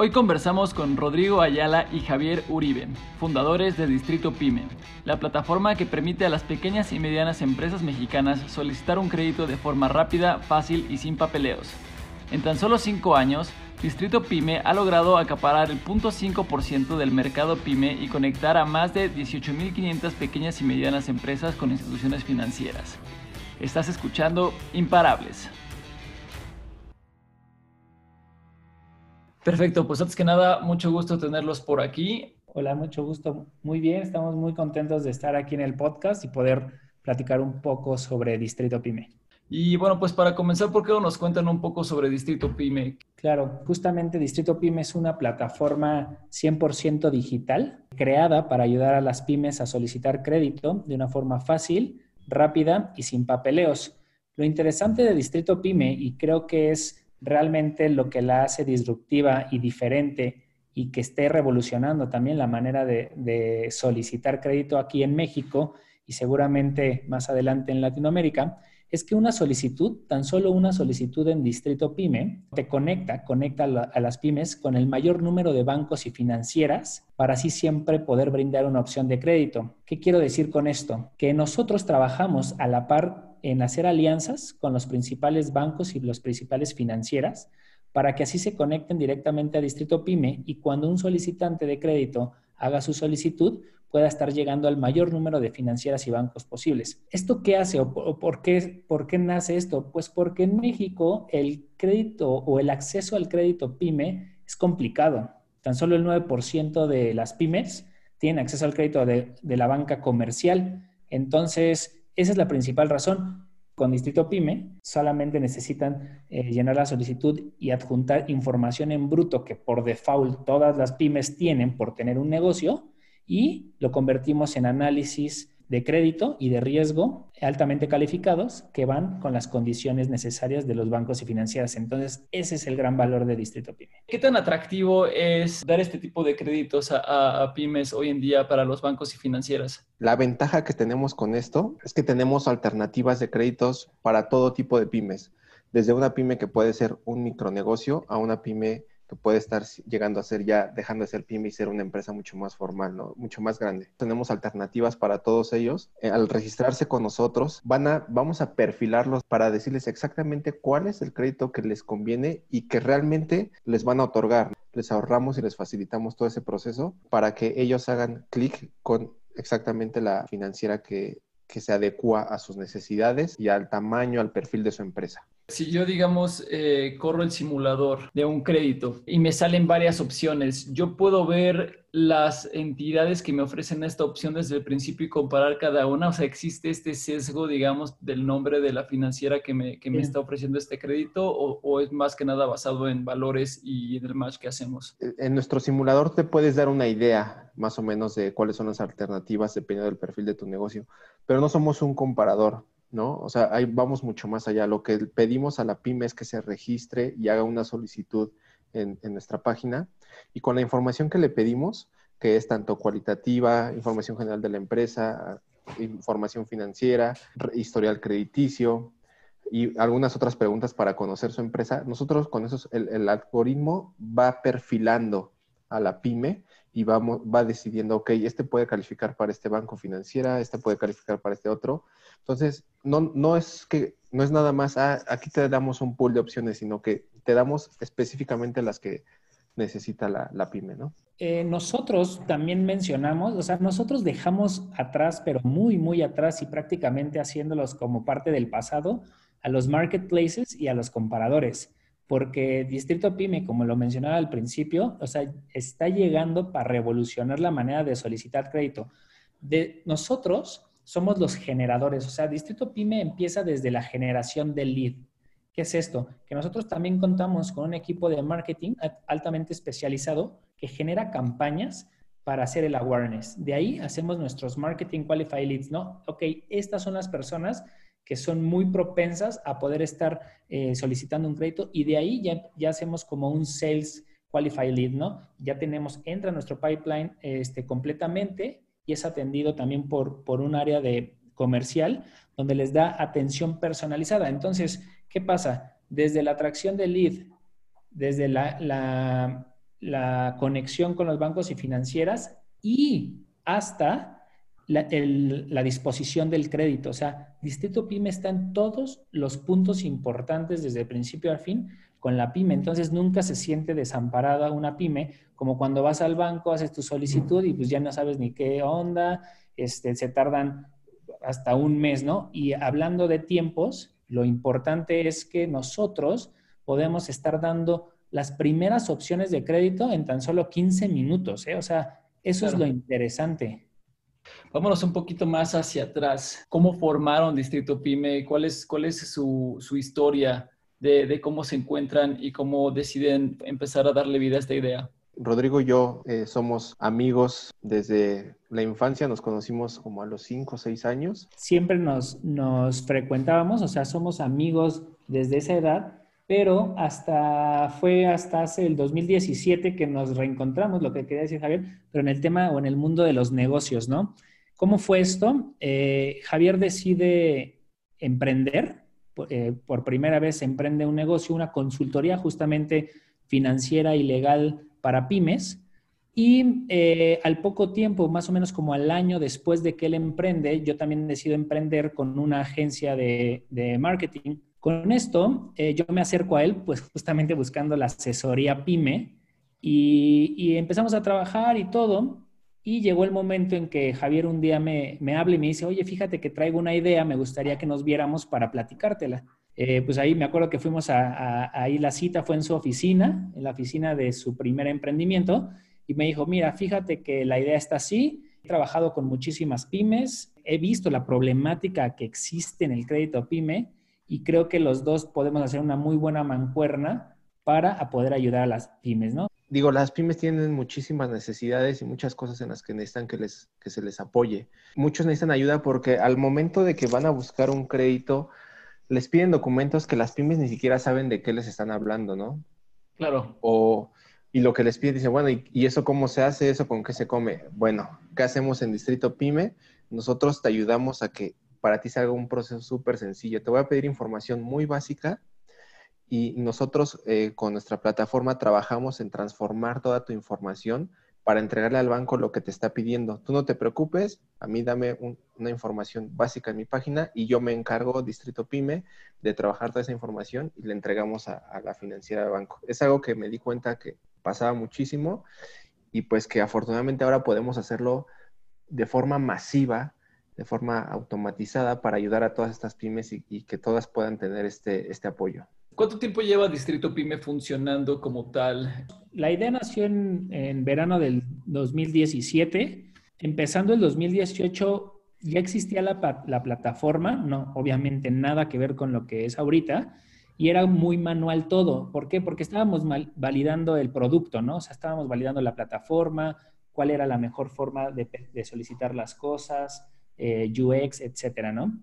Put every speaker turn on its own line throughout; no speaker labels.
Hoy conversamos con Rodrigo Ayala y Javier Uribe, fundadores de Distrito Pyme, la plataforma que permite a las pequeñas y medianas empresas mexicanas solicitar un crédito de forma rápida, fácil y sin papeleos. En tan solo 5 años, Distrito Pyme ha logrado acaparar el 0.5% del mercado Pyme y conectar a más de 18.500 pequeñas y medianas empresas con instituciones financieras. Estás escuchando Imparables. Perfecto, pues antes que nada, mucho gusto tenerlos por aquí.
Hola, mucho gusto. Muy bien, estamos muy contentos de estar aquí en el podcast y poder platicar un poco sobre Distrito Pyme.
Y bueno, pues para comenzar, ¿por qué no nos cuentan un poco sobre Distrito Pyme?
Claro, justamente Distrito Pyme es una plataforma 100% digital creada para ayudar a las pymes a solicitar crédito de una forma fácil, rápida y sin papeleos. Lo interesante de Distrito Pyme, y creo que es realmente lo que la hace disruptiva y diferente y que esté revolucionando también la manera de, solicitar crédito aquí en México y seguramente más adelante en Latinoamérica, es que una solicitud, tan solo una solicitud en Distrito Pyme, te conecta, conecta a las pymes con el mayor número de bancos y financieras para así siempre poder brindar una opción de crédito. ¿Qué quiero decir con esto? Que nosotros trabajamos a la par en hacer alianzas con los principales bancos y las principales financieras para que así se conecten directamente a Distrito Pyme y cuando un solicitante de crédito haga su solicitud pueda estar llegando al mayor número de financieras y bancos posibles. ¿Esto qué hace o por qué, por qué nace esto? Pues porque en México el crédito o el acceso al crédito pyme es complicado. Tan solo el 9% de las pymes tienen acceso al crédito de, de la banca comercial. Entonces, esa es la principal razón. Con Distrito Pyme solamente necesitan eh, llenar la solicitud y adjuntar información en bruto que por default todas las pymes tienen por tener un negocio y lo convertimos en análisis de crédito y de riesgo altamente calificados que van con las condiciones necesarias de los bancos y financieras. Entonces, ese es el gran valor de Distrito Pyme.
¿Qué tan atractivo es dar este tipo de créditos a, pymes hoy en día para los bancos y financieras?
La ventaja que tenemos con esto es que tenemos alternativas de créditos para todo tipo de pymes, desde una pyme que puede ser un micronegocio a una pyme que puede estar llegando a ser ya, dejando de ser pyme y ser una empresa mucho más formal, ¿no? mucho más grande. Tenemos alternativas para todos ellos. Eh, al registrarse con nosotros, van a, vamos a perfilarlos para decirles exactamente cuál es el crédito que les conviene y que realmente les van a otorgar. Les ahorramos y les facilitamos todo ese proceso para que ellos hagan clic con exactamente la financiera que, que se adecua a sus necesidades y al tamaño, al perfil de su empresa.
Si yo, digamos, eh, corro el simulador de un crédito y me salen varias opciones, yo puedo ver las entidades que me ofrecen esta opción desde el principio y comparar cada una. O sea, existe este sesgo, digamos, del nombre de la financiera que me, que me está ofreciendo este crédito o, o, es más que nada basado en valores y en el match que hacemos.
En nuestro simulador te puedes dar una idea más o menos de cuáles son las alternativas dependiendo del perfil de tu negocio, pero no somos un comparador ¿no? O sea, ahí vamos mucho más allá. Lo que pedimos a la pyme es que se registre y haga una solicitud en, nuestra página y con la información que le pedimos, que es tanto cualitativa, información general de la empresa, información financiera, historial crediticio y algunas otras preguntas para conocer su empresa, nosotros con eso, el, el algoritmo va perfilando a la pyme y vamos, va decidiendo, ok, este puede calificar para este banco financiera, este puede calificar para este otro. Entonces, no, no es que, no es nada más, ah, aquí te damos un pool de opciones, sino que te damos específicamente las que necesita la, la pyme, ¿no?
Eh, nosotros también mencionamos, o sea, nosotros dejamos atrás, pero muy, muy atrás y prácticamente haciéndolos como parte del pasado, a los marketplaces y a los comparadores porque Distrito Pyme, como lo mencionaba al principio, o sea, está llegando para revolucionar la manera de solicitar crédito. De nosotros somos los generadores, o sea, Distrito Pyme empieza desde la generación del lead. ¿Qué es esto? Que nosotros también contamos con un equipo de marketing altamente especializado que genera campañas para hacer el awareness. De ahí hacemos nuestros marketing qualified leads, ¿no? Ok, estas son las personas que son muy propensas a poder estar eh, solicitando un crédito y de ahí ya, ya hacemos como un sales qualified lead, ¿no? Ya tenemos, entra nuestro pipeline este, completamente y es atendido también por, por un área de comercial donde les da atención personalizada. Entonces, ¿qué pasa? Desde la atracción del lead, desde la la conexión con los bancos y financieras y hasta la, disposición del crédito. O sea, Distrito Pyme está en todos los puntos importantes desde el principio al fin con la pyme. Entonces nunca se siente desamparada una pyme, como cuando vas al banco, haces tu solicitud y pues ya no sabes ni qué onda, este, se tardan hasta un mes, ¿no? Y hablando de tiempos, lo importante es que nosotros podemos estar dando las primeras opciones de crédito en tan solo 15 minutos, ¿eh? O sea, eso es lo interesante.
Vámonos un poquito más hacia atrás. ¿Cómo formaron Distrito Pyme? ¿Cuál es, cuál es su, su historia de, de, cómo se encuentran y cómo deciden empezar a darle vida a esta idea?
Rodrigo y yo eh, somos amigos desde la infancia, nos conocimos como a los 5 o 6 años.
Siempre nos, nos frecuentábamos, o sea, somos amigos desde esa edad, pero hasta fue hasta hace el 2017 que nos reencontramos, lo que quería decir Javier, pero en el tema o en el mundo de los negocios, ¿no? ¿Cómo fue esto? Eh, Javier decide emprender, eh, por primera vez emprende un negocio, una consultoría justamente financiera y legal para pymes. Y eh, al poco tiempo, más o menos como al año después de que él emprende, yo también decido emprender con una agencia de, de marketing con esto, eh, yo me acerco a él, pues justamente buscando la asesoría pyme y, empezamos a trabajar y todo. Y llegó el momento en que Javier un día me, habla y me dice, oye, fíjate que traigo una idea, me gustaría que nos viéramos para platicártela. Eh, pues ahí me acuerdo que fuimos a, ahí la cita fue en su oficina, en la oficina de su primer emprendimiento, y me dijo, mira, fíjate que la idea está así, he trabajado con muchísimas pymes, he visto la problemática que existe en el crédito pyme y creo que los dos podemos hacer una muy buena mancuerna para poder ayudar a las pymes, ¿no?
Digo, las pymes tienen muchísimas necesidades y muchas cosas en las que necesitan que, les, que se les apoye. Muchos necesitan ayuda porque al momento de que van a buscar un crédito, les piden documentos que las pymes ni siquiera saben de qué les están hablando, ¿no?
Claro.
O, y lo que les piden, dicen, bueno, ¿y, ¿y, eso cómo se hace? ¿Eso con qué se come? Bueno, ¿qué hacemos en Distrito Pyme? Nosotros te ayudamos a que para ti salga un proceso súper sencillo. Te voy a pedir información muy básica y nosotros eh, con nuestra plataforma trabajamos en transformar toda tu información para entregarle al banco lo que te está pidiendo. Tú no te preocupes, a mí dame una información básica en mi página y yo me encargo, Distrito Pyme, de trabajar toda esa información y le entregamos a, a la financiera del banco. Es algo que me di cuenta que pasaba muchísimo y pues que afortunadamente ahora podemos hacerlo de forma masiva de forma automatizada para ayudar a todas estas pymes y, que todas puedan tener este, este apoyo.
¿Cuánto tiempo lleva Distrito Pyme funcionando como tal?
La idea nació en, en verano del 2017. Empezando el 2018 ya existía la, la, plataforma, no, obviamente nada que ver con lo que es ahorita, y era muy manual todo. ¿Por qué? Porque estábamos validando el producto, ¿no? O sea, estábamos validando la plataforma, cuál era la mejor forma de, de solicitar las cosas, eh, UX, etcétera, ¿no?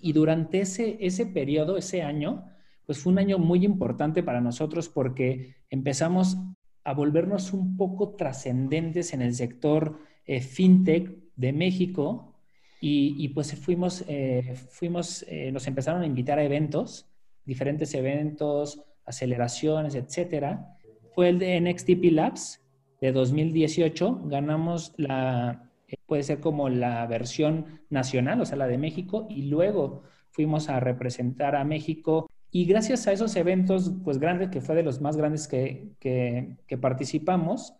Y durante ese, ese periodo, ese año, pues fue un año muy importante para nosotros porque empezamos a volvernos un poco trascendentes en el sector eh, fintech de México y, pues fuimos, eh, fuimos nos empezaron a invitar a eventos, diferentes eventos, aceleraciones, etcétera. Fue el de NXTP Labs de 2018, ganamos la, puede ser como la versión nacional, o sea, la de México, y luego fuimos a representar a México. Y gracias a esos eventos, pues grandes, que fue de los más grandes que, que, participamos,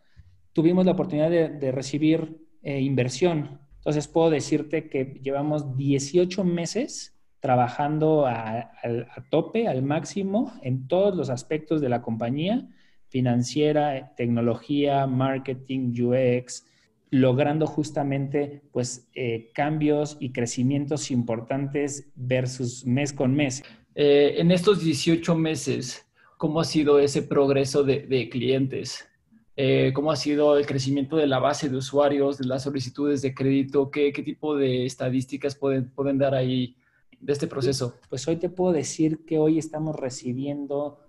tuvimos la oportunidad de, recibir eh, inversión. Entonces puedo decirte que llevamos 18 meses trabajando a, a, tope, al máximo, en todos los aspectos de la compañía, financiera, tecnología, marketing, UX, logrando justamente pues eh, cambios y crecimientos importantes versus mes con mes.
Eh, en estos 18 meses, ¿cómo ha sido ese progreso de, clientes? Eh, ¿Cómo ha sido el crecimiento de la base de usuarios, de las solicitudes de crédito? ¿Qué, qué tipo de estadísticas pueden, pueden dar ahí de este proceso?
Pues hoy te puedo decir que hoy estamos recibiendo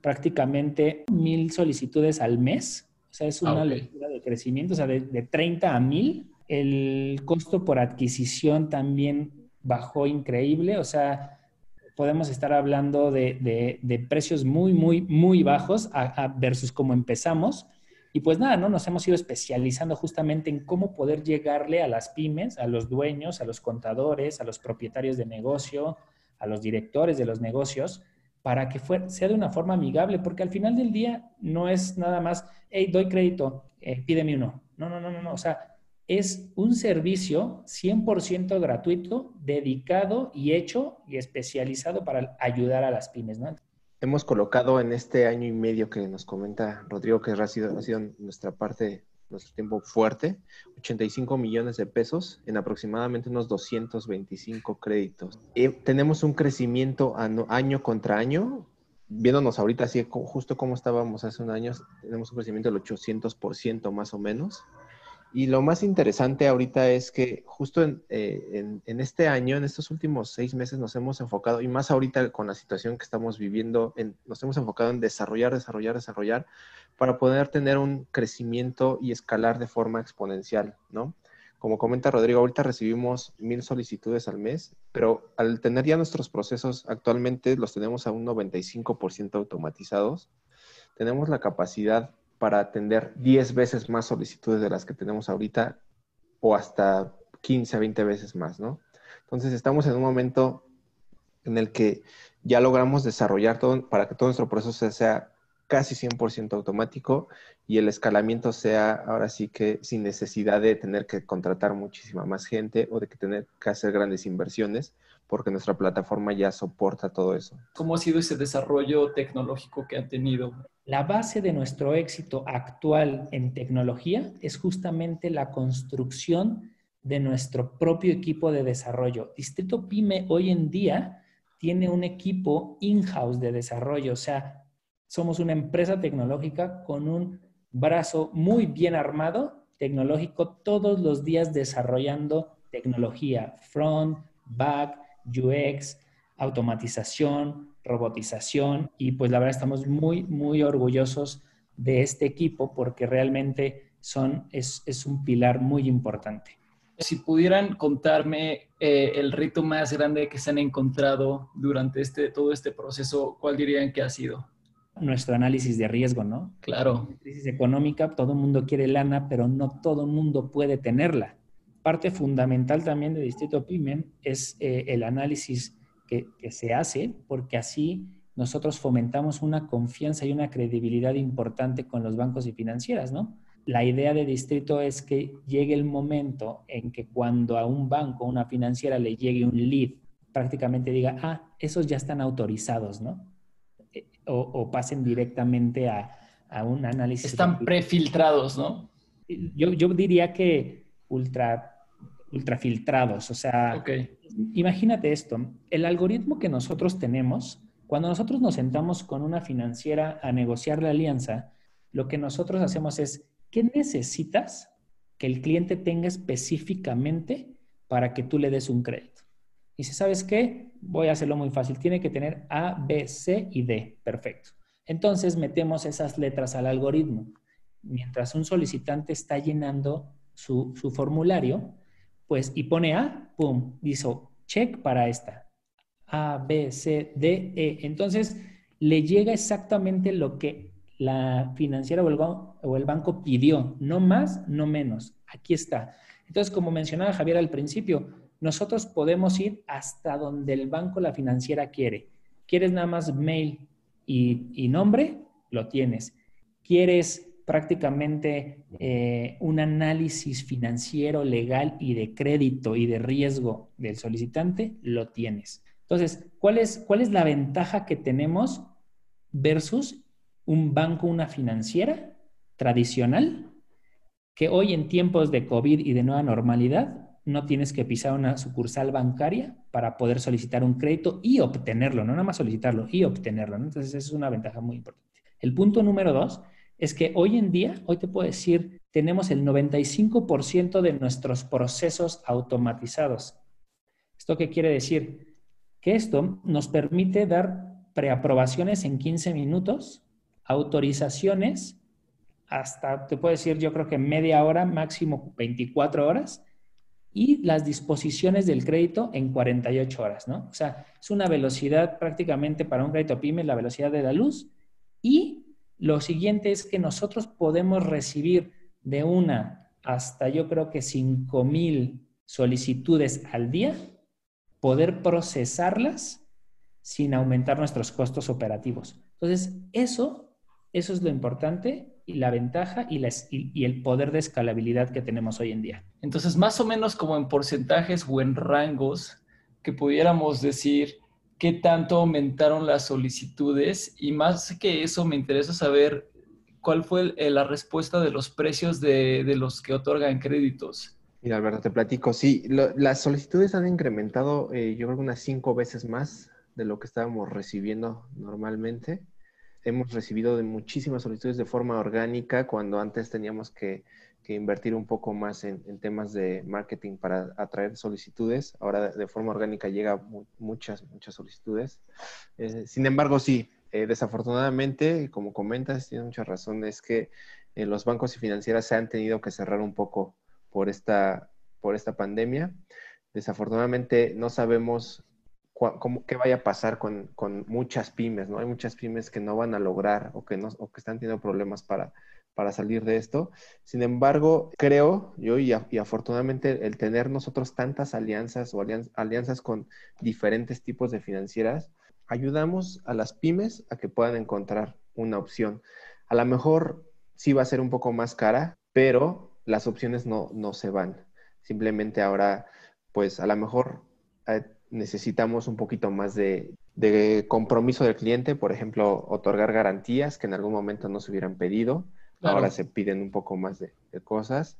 prácticamente mil solicitudes al mes o sea, es una ah, de crecimiento, o sea, de, 30 a 1000. El costo por adquisición también bajó increíble, o sea, podemos estar hablando de, precios muy, muy, muy bajos versus cómo empezamos. Y pues nada, ¿no? Nos hemos ido especializando justamente en cómo poder llegarle a las pymes, a los dueños, a los contadores, a los propietarios de negocio, a los directores de los negocios, para que sea de una forma amigable, porque al final del día no es nada más, hey, doy crédito, eh, pídeme uno. No, no, no, no, no. O sea, es un servicio 100% gratuito, dedicado y hecho y especializado para ayudar a las pymes, ¿no?
Hemos colocado en este año y medio que nos comenta Rodrigo, que ha sido, ha sido nuestra parte, nuestro tiempo fuerte, 85 millones de pesos en aproximadamente unos 225 créditos. Y tenemos un crecimiento año contra año viéndonos ahorita así, justo como estábamos hace un año, tenemos un crecimiento del 800% más o menos. Y lo más interesante ahorita es que justo eh, en, este año, en estos últimos seis meses, nos hemos enfocado, y más ahorita con la situación que estamos viviendo, nos hemos enfocado en desarrollar, desarrollar, desarrollar, para poder tener un crecimiento y escalar de forma exponencial, ¿no? Como comenta Rodrigo, ahorita recibimos mil solicitudes al mes, pero al tener ya nuestros procesos actualmente los tenemos a un 95% automatizados, tenemos la capacidad para atender 10 veces más solicitudes de las que tenemos ahorita o hasta 15 a 20 veces más, ¿no? Entonces estamos en un momento en el que ya logramos desarrollar todo para que todo nuestro proceso sea casi 100% automático y el escalamiento sea ahora sí que sin necesidad de tener que contratar muchísima más gente o de que tener que hacer grandes inversiones, porque nuestra plataforma ya soporta todo eso.
¿Cómo ha sido ese desarrollo tecnológico que han tenido?
La base de nuestro éxito actual en tecnología es justamente la construcción de nuestro propio equipo de desarrollo. Distrito Pyme hoy en día tiene un equipo in-house de desarrollo, o sea, somos una empresa tecnológica con un brazo muy bien armado, tecnológico, todos los días desarrollando tecnología, front, back, UX, automatización, robotización y pues la verdad estamos muy, muy orgullosos de este equipo porque realmente son, es, un pilar muy importante.
Si pudieran contarme eh, el rito más grande que se han encontrado durante este, todo este proceso, ¿cuál dirían que ha sido?
nuestro análisis de riesgo, ¿no?
Claro.
En crisis económica, todo el mundo quiere lana, pero no todo el mundo puede tenerla. Parte fundamental también de Distrito Pymen es eh, el análisis que, que se hace, porque así nosotros fomentamos una confianza y una credibilidad importante con los bancos y financieras, ¿no? La idea de distrito es que llegue el momento en que cuando a un banco o una financiera le llegue un lead, prácticamente diga, ah, esos ya están autorizados, ¿no? o, pasen directamente a, un análisis.
Están prefiltrados, ¿no?
Yo, yo diría que ultra, ultrafiltrados. O sea, imagínate esto. El algoritmo que nosotros tenemos, cuando nosotros nos sentamos con una financiera a negociar la alianza, lo que nosotros hacemos es, ¿qué necesitas que el cliente tenga específicamente para que tú le des un crédito? Y si sabes qué, voy a hacerlo muy fácil. Tiene que tener A, B, C y D. Perfecto. Entonces metemos esas letras al algoritmo. Mientras un solicitante está llenando su, formulario, pues y pone A, pum, hizo check para esta. A, B, C, D, E. Entonces le llega exactamente lo que la financiera o el, banco pidió. No más, no menos. Aquí está. Entonces, como mencionaba Javier al principio, nosotros podemos ir hasta donde el banco, la financiera quiere. ¿Quieres nada más mail y, nombre? Lo tienes. ¿Quieres prácticamente eh, un análisis financiero, legal y de crédito y de riesgo del solicitante? Lo tienes. Entonces, ¿cuál es, cuál es la ventaja que tenemos versus un banco, una financiera tradicional, que hoy en tiempos de COVID y de nueva normalidad no tienes que pisar una sucursal bancaria para poder solicitar un crédito y obtenerlo, no nada más solicitarlo, y obtenerlo. Entonces, esa es una ventaja muy importante. El punto número dos es que hoy en día, hoy te puedo decir, tenemos el 95% de nuestros procesos automatizados. ¿Esto qué quiere decir? Que esto nos permite dar preaprobaciones en 15 minutos, autorizaciones hasta, te puedo decir, yo creo que media hora, máximo 24 horas, y las disposiciones del crédito en 48 horas, ¿no? O sea, es una velocidad prácticamente para un crédito PYME, la velocidad de la luz. Y lo siguiente es que nosotros podemos recibir de una hasta yo creo que 5 mil solicitudes al día, poder procesarlas sin aumentar nuestros costos operativos. Entonces, eso, eso es lo importante y la ventaja y, y, el poder de escalabilidad que tenemos hoy en día.
Entonces, más o menos como en porcentajes o en rangos que pudiéramos decir qué tanto aumentaron las solicitudes y más que eso me interesa saber cuál fue la respuesta de los precios de, de, los que otorgan créditos.
Mira, Alberto, te platico. Sí, las solicitudes han incrementado, eh, yo creo, unas cinco veces más de lo que estábamos recibiendo normalmente hemos recibido de muchísimas solicitudes de forma orgánica cuando antes teníamos que, invertir un poco más en, temas de marketing para atraer solicitudes. Ahora de, forma orgánica llega muchas, muchas solicitudes. Eh, sin embargo, sí, eh, desafortunadamente, como comentas, tienes mucha razón, es que eh, los bancos y financieras se han tenido que cerrar un poco por esta, por esta pandemia. Desafortunadamente no sabemos qué vaya a pasar con, muchas pymes, ¿no? Hay muchas pymes que no van a lograr o que, no, o que están teniendo problemas para, para salir de esto. Sin embargo, creo yo y, afortunadamente el tener nosotros tantas alianzas o alianzas con diferentes tipos de financieras, ayudamos a las pymes a que puedan encontrar una opción. A lo mejor sí va a ser un poco más cara, pero las opciones no, no se van. Simplemente ahora, pues a lo mejor eh, necesitamos un poquito más de, compromiso del cliente, por ejemplo, otorgar garantías que en algún momento no se hubieran pedido, ahora se piden un poco más de, cosas,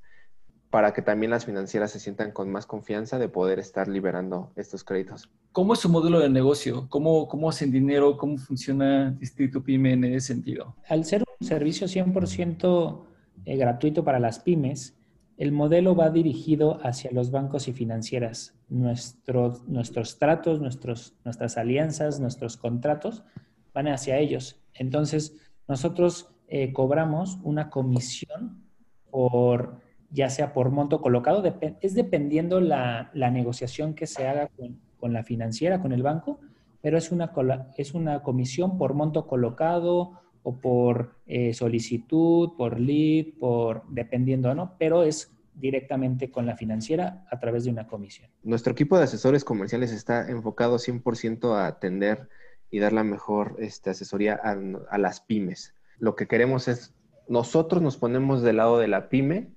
para que también las financieras se sientan con más confianza de poder estar liberando estos créditos.
¿Cómo es su modelo de negocio? ¿Cómo, cómo hacen dinero? ¿Cómo funciona Distrito PYME en ese sentido?
Al ser un servicio 100% eh, gratuito para las pymes, el modelo va dirigido hacia los bancos y financieras. Nuestros, nuestros tratos, nuestros, nuestras alianzas, nuestros contratos van hacia ellos. Entonces, nosotros eh, cobramos una comisión por, ya sea por monto colocado, es dependiendo la, la, negociación que se haga con, con, la financiera, con el banco, pero es una, es una comisión por monto colocado o por eh, solicitud, por lead, por dependiendo, ¿no? Pero es directamente con la financiera a través de una comisión.
Nuestro equipo de asesores comerciales está enfocado 100% a atender y dar la mejor este, asesoría a, a, las pymes. Lo que queremos es, nosotros nos ponemos del lado de la pyme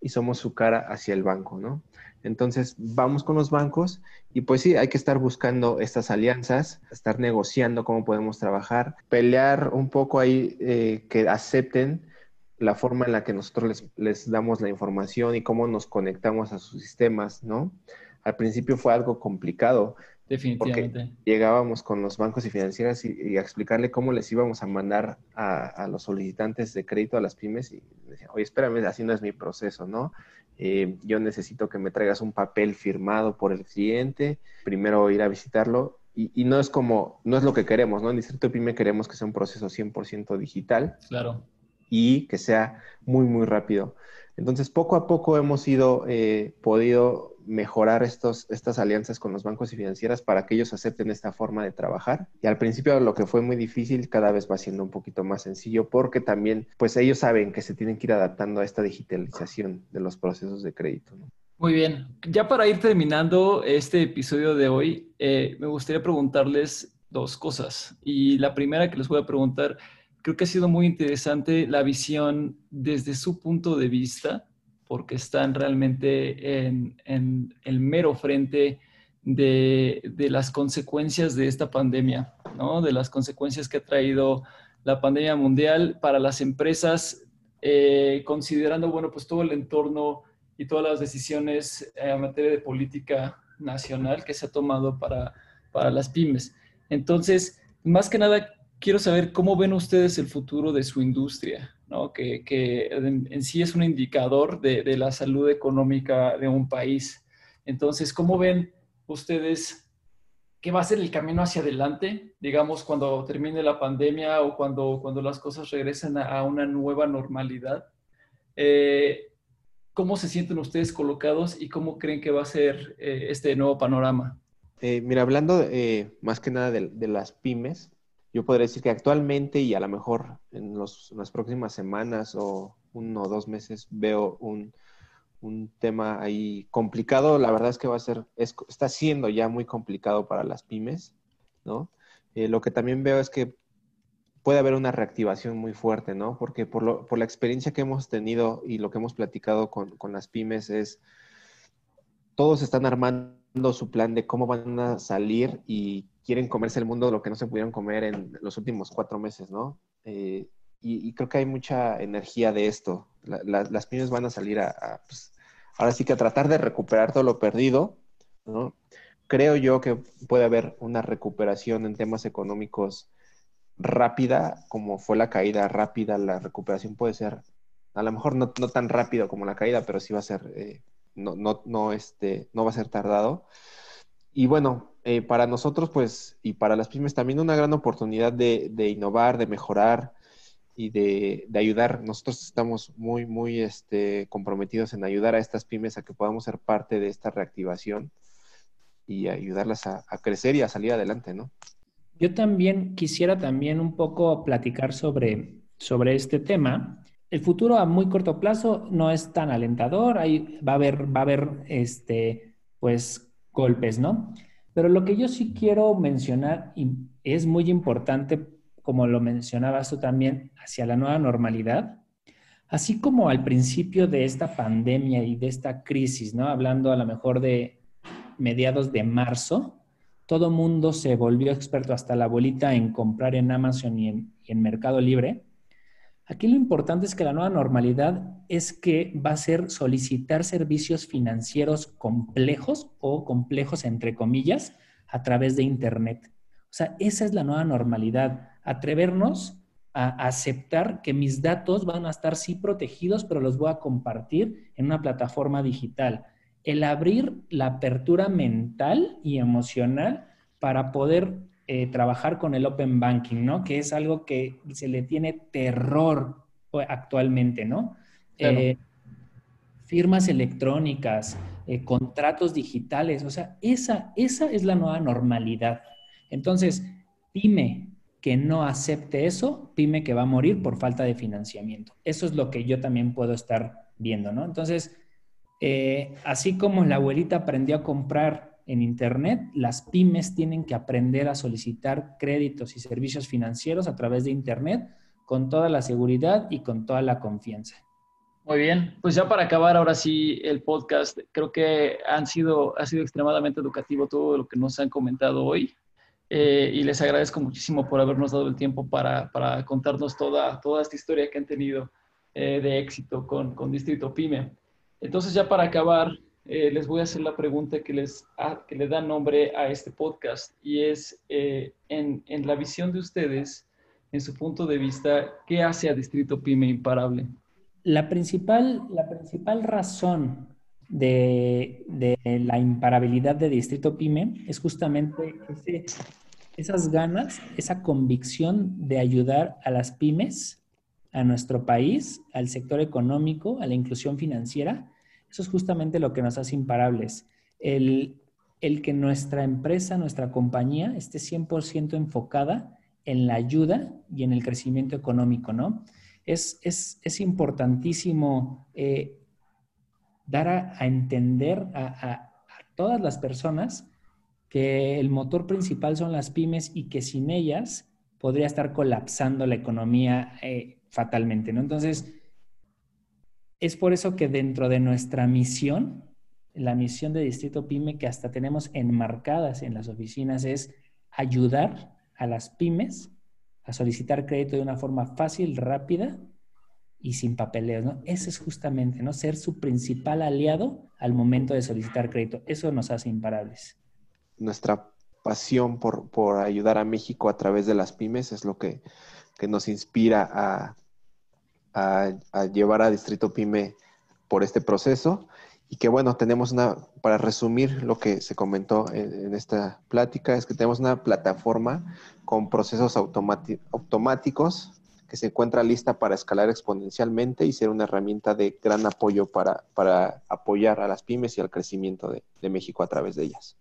y somos su cara hacia el banco, ¿no? Entonces, vamos con los bancos y pues sí, hay que estar buscando estas alianzas, estar negociando cómo podemos trabajar, pelear un poco ahí eh, que acepten la forma en la que nosotros les, damos la información y cómo nos conectamos a sus sistemas, ¿no? Al principio fue algo complicado.
Definitivamente.
llegábamos con los bancos y financieras y, a explicarle cómo les íbamos a mandar a, los solicitantes de crédito a las pymes y decían, oye, espérame, así no es mi proceso, ¿no? Eh, yo necesito que me traigas un papel firmado por el cliente, primero ir a visitarlo y, y, no es como, no es lo que queremos, ¿no? En Distrito Pyme queremos que sea un proceso 100% digital.
Claro.
Y que sea muy, muy rápido. Entonces, poco a poco hemos ido, eh, podido mejorar estos, estas alianzas con los bancos y financieras para que ellos acepten esta forma de trabajar. Y al principio lo que fue muy difícil cada vez va siendo un poquito más sencillo porque también, pues ellos saben que se tienen que ir adaptando a esta digitalización de los procesos de crédito.
Muy bien, ya para ir terminando este episodio de hoy, eh, me gustaría preguntarles dos cosas. Y la primera que les voy a preguntar, creo que ha sido muy interesante la visión desde su punto de vista porque están realmente en, el mero frente de, las consecuencias de esta pandemia, ¿no? de las consecuencias que ha traído la pandemia mundial para las empresas, eh, considerando, bueno, pues todo el entorno y todas las decisiones eh, en materia de política nacional que se ha tomado para, para las pymes. Entonces, más que nada, quiero saber cómo ven ustedes el futuro de su industria, ¿no? que, en, sí es un indicador de, la salud económica de un país. Entonces, ¿cómo ven ustedes qué va a ser el camino hacia adelante, digamos, cuando termine la pandemia o cuando, cuando las cosas regresen a, una nueva normalidad? Eh, ¿Cómo se sienten ustedes colocados y cómo creen que va a ser eh, este nuevo panorama?
Eh, mira, hablando eh, más que nada de, las pymes, yo podría decir que actualmente y a lo mejor en, las próximas semanas o uno o dos meses veo un, tema ahí complicado. La verdad es que va a ser, está siendo ya muy complicado para las pymes, ¿no? lo que también veo es que puede haber una reactivación muy fuerte, ¿no? Porque por, por la experiencia que hemos tenido y lo que hemos platicado con, con, las pymes es, todos están armando su plan de cómo van a salir y quieren comerse el mundo de lo que no se pudieron comer en los últimos cuatro meses, ¿no? Eh, y, creo que hay mucha energía de esto. las pymes van a salir a, pues, ahora sí que a tratar de recuperar todo lo perdido, ¿no? Creo yo que puede haber una recuperación en temas económicos rápida como fue la caída rápida, la recuperación puede ser, a lo mejor no, tan rápido como la caída, pero sí va a ser, eh, no, no, no, este, no va a ser tardado. Y bueno, eh, para nosotros, pues, y para las pymes también una gran oportunidad de, innovar, de mejorar y de, ayudar. Nosotros estamos muy, muy este, comprometidos en ayudar a estas pymes a que podamos ser parte de esta reactivación y ayudarlas a, a crecer y a salir adelante, ¿no?
Yo también quisiera también un poco platicar sobre, sobre este tema. El futuro a muy corto plazo no es tan alentador, ahí va a haber, va a haber este, pues, golpes, ¿no? Pero lo que yo sí quiero mencionar, y es muy importante, como lo mencionabas tú también, hacia la nueva normalidad, así como al principio de esta pandemia y de esta crisis, ¿no? Hablando a lo mejor de mediados de marzo, todo mundo se volvió experto hasta la abuelita en comprar en Amazon y en, Mercado Libre. Aquí lo importante es que la nueva normalidad es que va a ser solicitar servicios financieros complejos o complejos entre comillas a través de Internet. O sea, esa es la nueva normalidad. Atrevernos a aceptar que mis datos van a estar sí protegidos, pero los voy a compartir en una plataforma digital el abrir la apertura mental y emocional para poder eh, trabajar con el open banking, ¿no? Que es algo que se le tiene terror pues, actualmente, ¿no? Eh, firmas electrónicas, eh, contratos digitales, o sea, esa, esa es la nueva normalidad. Entonces, pyme que no acepte eso, pyme que va a morir por falta de financiamiento. Eso es lo que yo también puedo estar viendo, ¿no? Entonces, eh, así como la abuelita aprendió a comprar en Internet, las pymes tienen que aprender a solicitar créditos y servicios financieros a través de Internet con toda la seguridad y con toda la confianza.
Muy bien, pues ya para acabar ahora sí el podcast, creo que han sido, ha sido extremadamente educativo todo lo que nos han comentado hoy eh, y les agradezco muchísimo por habernos dado el tiempo para, contarnos toda, toda esta historia que han tenido eh, de éxito con, con Distrito Pyme. Entonces ya para acabar, eh, les voy a hacer la pregunta que, les, que le da nombre a este podcast y es, eh, en, la visión de ustedes, en su punto de vista, ¿qué hace a Distrito Pyme imparable?
La principal, la principal razón de, la imparabilidad de Distrito Pyme es justamente esas ganas, esa convicción de ayudar a las pymes a nuestro país, al sector económico, a la inclusión financiera, eso es justamente lo que nos hace imparables. El, que nuestra empresa, nuestra compañía esté 100% enfocada en la ayuda y en el crecimiento económico, ¿no? Es, es, importantísimo eh, dar a, entender a, todas las personas que el motor principal son las pymes y que sin ellas podría estar colapsando la economía eh, fatalmente, ¿no? Entonces, es por eso que dentro de nuestra misión, la misión de Distrito Pyme que hasta tenemos enmarcadas en las oficinas es ayudar a las pymes a solicitar crédito de una forma fácil, rápida y sin papeleos, ¿no? Ese es justamente, ¿no? Ser su principal aliado al momento de solicitar crédito. Eso nos hace imparables.
Nuestra pasión por, por ayudar a México a través de las pymes es lo que que nos inspira a, a, llevar a Distrito Pyme por este proceso. Y que bueno, tenemos una, para resumir lo que se comentó en, esta plática, es que tenemos una plataforma con procesos automáticos que se encuentra lista para escalar exponencialmente y ser una herramienta de gran apoyo para, para apoyar a las pymes y al crecimiento de, de México a través de ellas.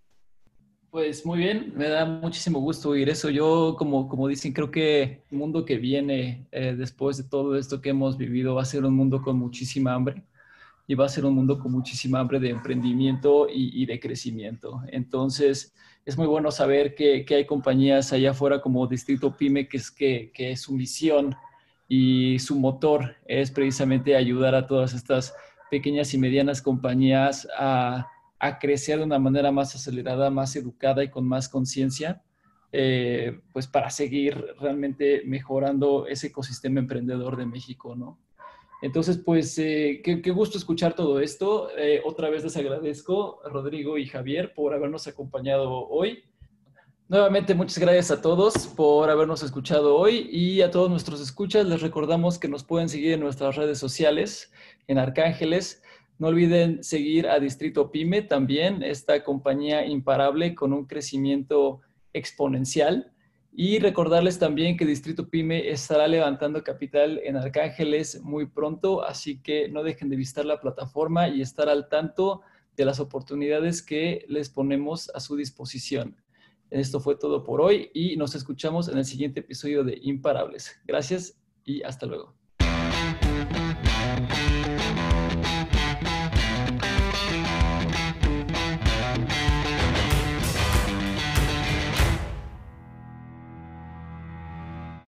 Pues muy bien, me da muchísimo gusto oír eso. Yo, como, como dicen, creo que el mundo que viene eh, después de todo esto que hemos vivido va a ser un mundo con muchísima hambre y va a ser un mundo con muchísima hambre de emprendimiento y, de crecimiento. Entonces, es muy bueno saber que, que, hay compañías allá afuera como Distrito Pyme, que es, que, que su misión y su motor es precisamente ayudar a todas estas pequeñas y medianas compañías a a crecer de una manera más acelerada, más educada y con más conciencia, eh, pues para seguir realmente mejorando ese ecosistema emprendedor de México, ¿no? Entonces, pues, eh, qué, gusto escuchar todo esto. Eh, otra vez les agradezco Rodrigo y Javier por habernos acompañado hoy. Nuevamente, muchas gracias a todos por habernos escuchado hoy y a todos nuestros escuchas les recordamos que nos pueden seguir en nuestras redes sociales, en Arcángeles, no olviden seguir a Distrito Pyme también, esta compañía imparable con un crecimiento exponencial. Y recordarles también que Distrito Pyme estará levantando capital en Arcángeles muy pronto, así que no dejen de visitar la plataforma y estar al tanto de las oportunidades que les ponemos a su disposición. Esto fue todo por hoy y nos escuchamos en el siguiente episodio de Imparables. Gracias y hasta luego.